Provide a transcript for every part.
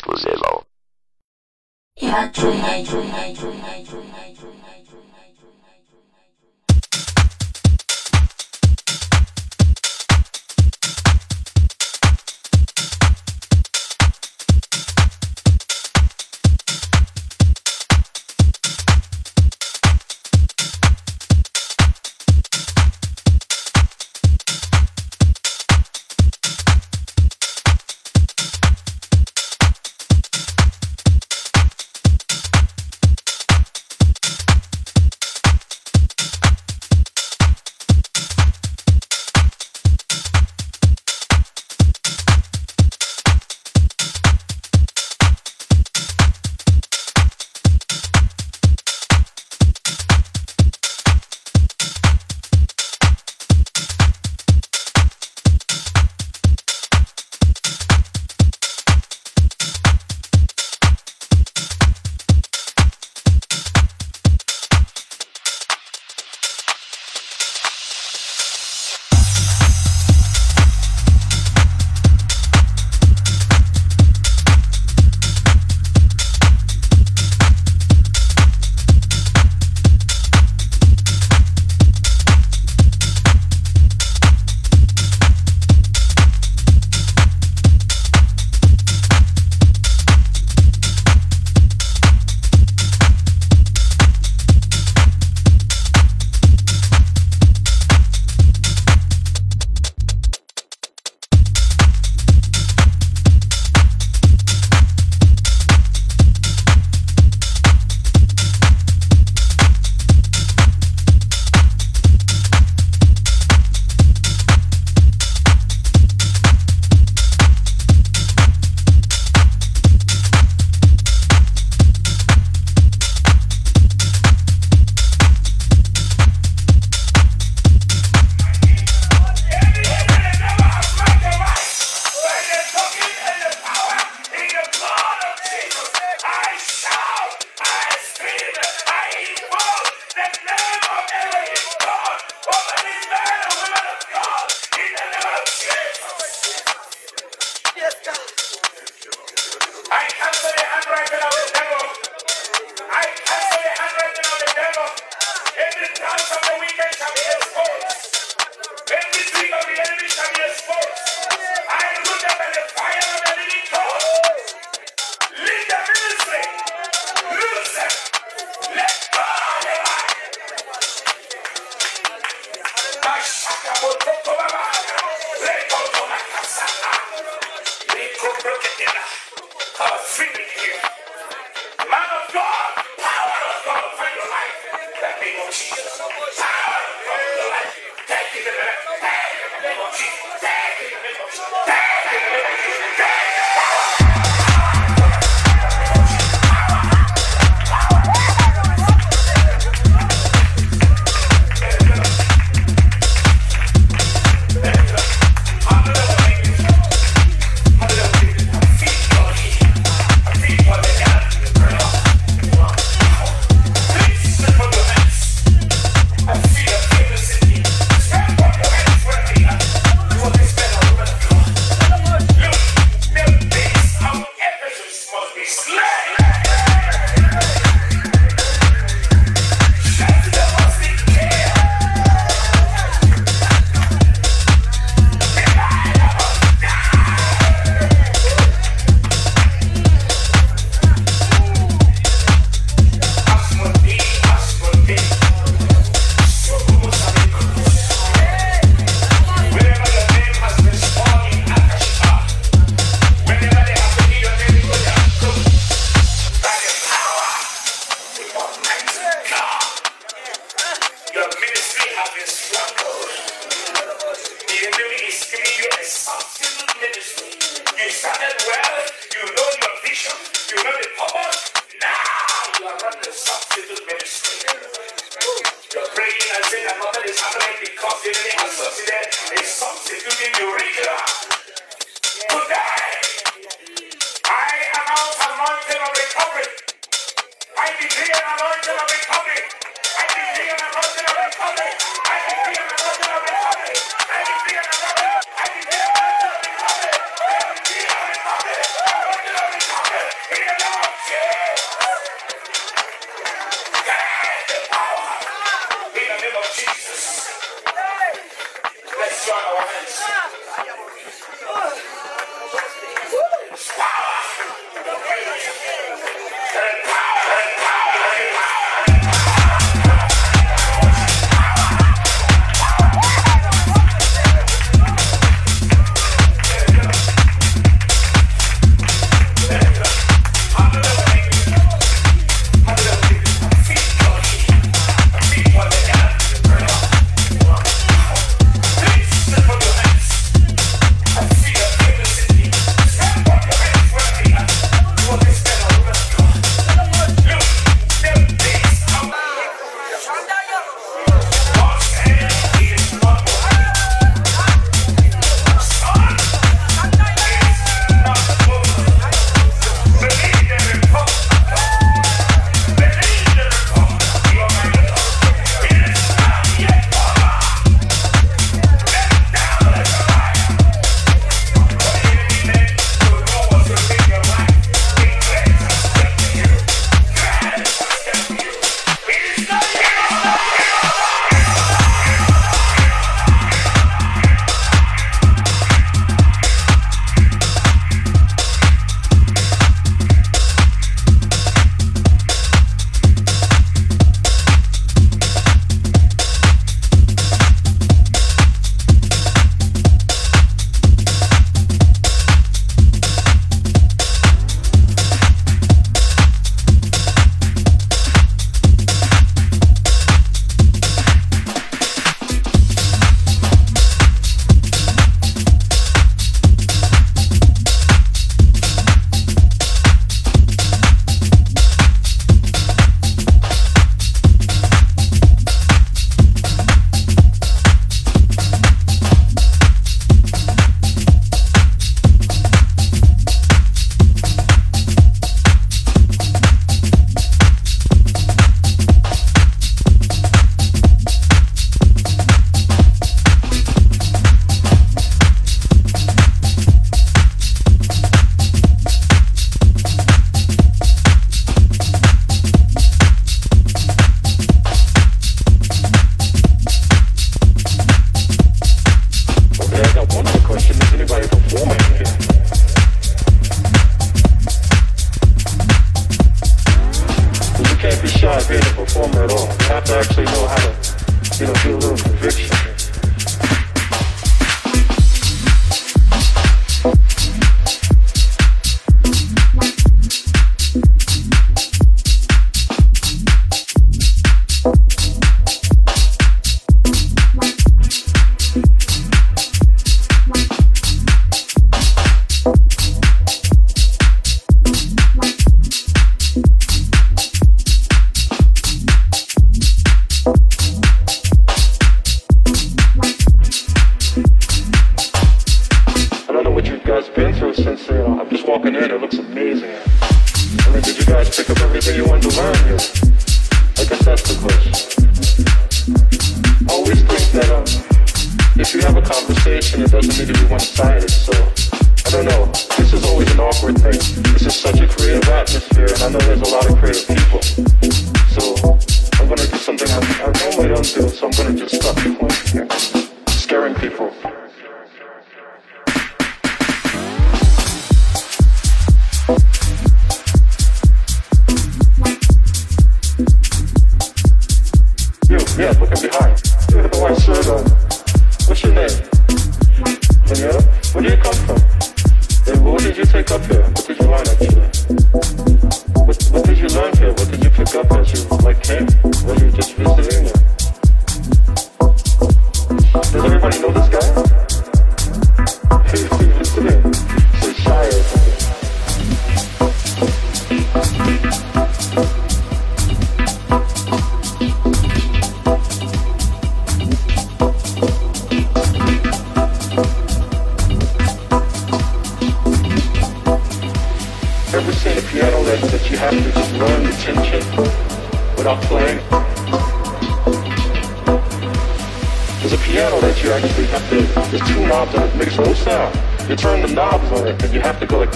ekskluzyvą.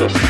Like this.